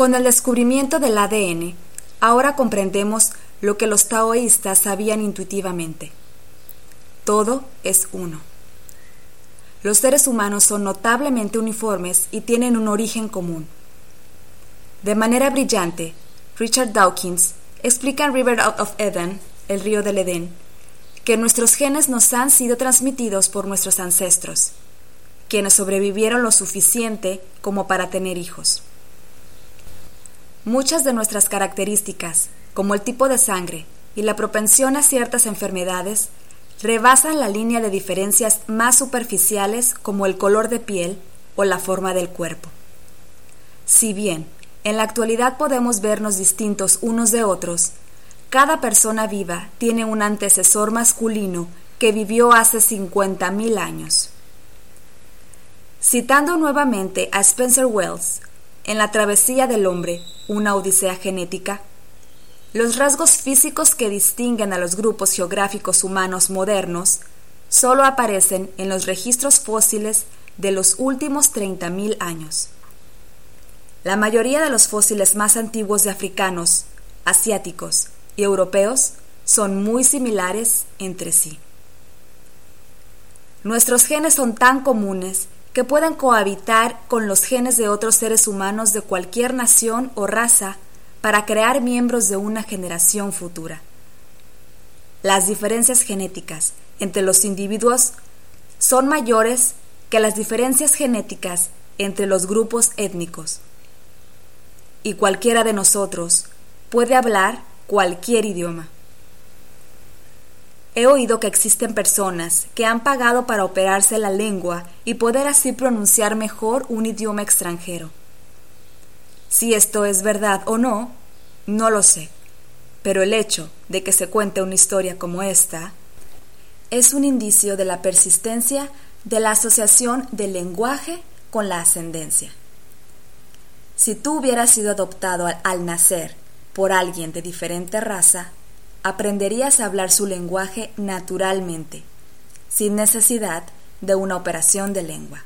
Con el descubrimiento del ADN, ahora comprendemos lo que los taoístas sabían intuitivamente. Todo es uno. Los seres humanos son notablemente uniformes y tienen un origen común. De manera brillante, Richard Dawkins explica en River of Eden, el río del Edén, que nuestros genes nos han sido transmitidos por nuestros ancestros, quienes sobrevivieron lo suficiente como para tener hijos. Muchas de nuestras características, como el tipo de sangre y la propensión a ciertas enfermedades, rebasan la línea de diferencias más superficiales como el color de piel o la forma del cuerpo. Si bien en la actualidad podemos vernos distintos unos de otros, cada persona viva tiene un antecesor masculino que vivió hace 50.000 años. Citando nuevamente a Spencer Wells, en la travesía del hombre, una odisea genética, los rasgos físicos que distinguen a los grupos geográficos humanos modernos solo aparecen en los registros fósiles de los últimos 30.000 años. La mayoría de los fósiles más antiguos de africanos, asiáticos y europeos son muy similares entre sí. Nuestros genes son tan comunes que pueden cohabitar con los genes de otros seres humanos de cualquier nación o raza para crear miembros de una generación futura. Las diferencias genéticas entre los individuos son mayores que las diferencias genéticas entre los grupos étnicos. Y cualquiera de nosotros puede hablar cualquier idioma. He oído que existen personas que han pagado para operarse la lengua y poder así pronunciar mejor un idioma extranjero. Si esto es verdad o no, no lo sé, pero el hecho de que se cuente una historia como esta es un indicio de la persistencia de la asociación del lenguaje con la ascendencia. Si tú hubieras sido adoptado al, nacer por alguien de diferente raza, aprenderías a hablar su lenguaje naturalmente, sin necesidad de una operación de lengua.